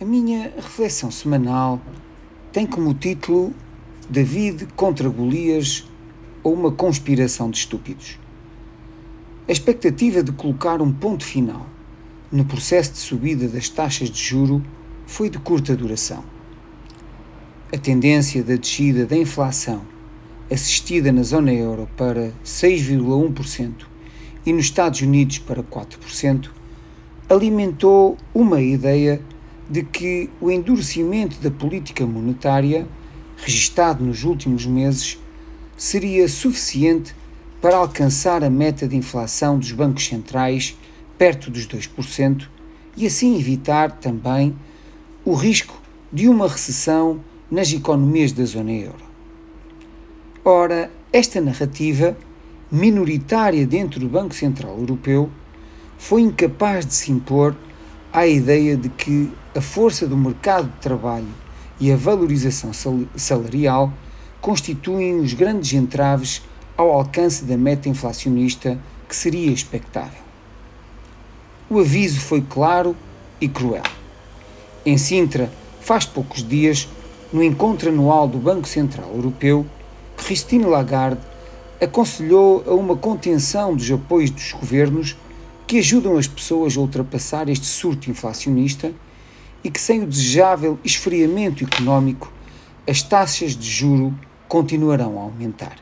A minha reflexão semanal tem como título David contra Golias ou uma conspiração de estúpidos. A expectativa de colocar um ponto final no processo de subida das taxas de juro foi de curta duração. A tendência da descida da inflação, assistida na zona euro para 6,1% e nos Estados Unidos para 4%, alimentou uma ideia de que o endurecimento da política monetária, registado nos últimos meses, seria suficiente para alcançar a meta de inflação dos bancos centrais perto dos 2% e assim evitar também o risco de uma recessão nas economias da zona euro. Ora, esta narrativa, minoritária dentro do Banco Central Europeu, foi incapaz de se impor à ideia de que a força do mercado de trabalho e a valorização salarial constituem os grandes entraves ao alcance da meta inflacionista que seria expectável. O aviso foi claro e cruel. Em Sintra, faz poucos dias, no encontro anual do Banco Central Europeu, Christine Lagarde aconselhou a uma contenção dos apoios dos governos que ajudam as pessoas a ultrapassar este surto inflacionista e que, sem o desejável esfriamento económico, as taxas de juro continuarão a aumentar.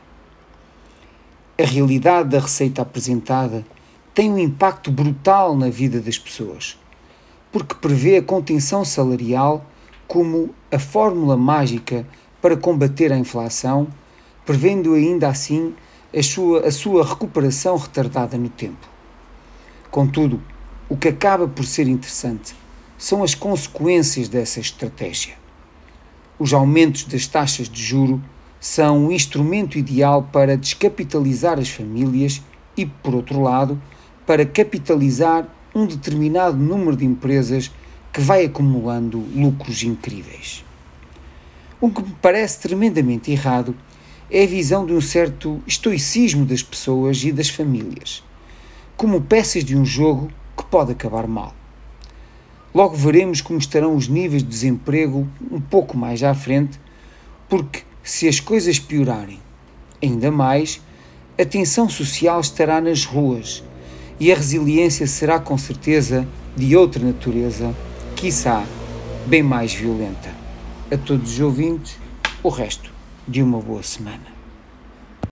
A realidade da receita apresentada tem um impacto brutal na vida das pessoas, porque prevê a contenção salarial como a fórmula mágica para combater a inflação, prevendo ainda assim a sua, a sua recuperação retardada no tempo. Contudo, o que acaba por ser interessante são as consequências dessa estratégia. Os aumentos das taxas de juro são um instrumento ideal para descapitalizar as famílias e, por outro lado, para capitalizar um determinado número de empresas que vai acumulando lucros incríveis. O que me parece tremendamente errado é a visão de um certo estoicismo das pessoas e das famílias como peças de um jogo que pode acabar mal. Logo veremos como estarão os níveis de desemprego um pouco mais à frente, porque se as coisas piorarem ainda mais, a tensão social estará nas ruas e a resiliência será com certeza de outra natureza, quiçá bem mais violenta. A todos os ouvintes, o resto de uma boa semana.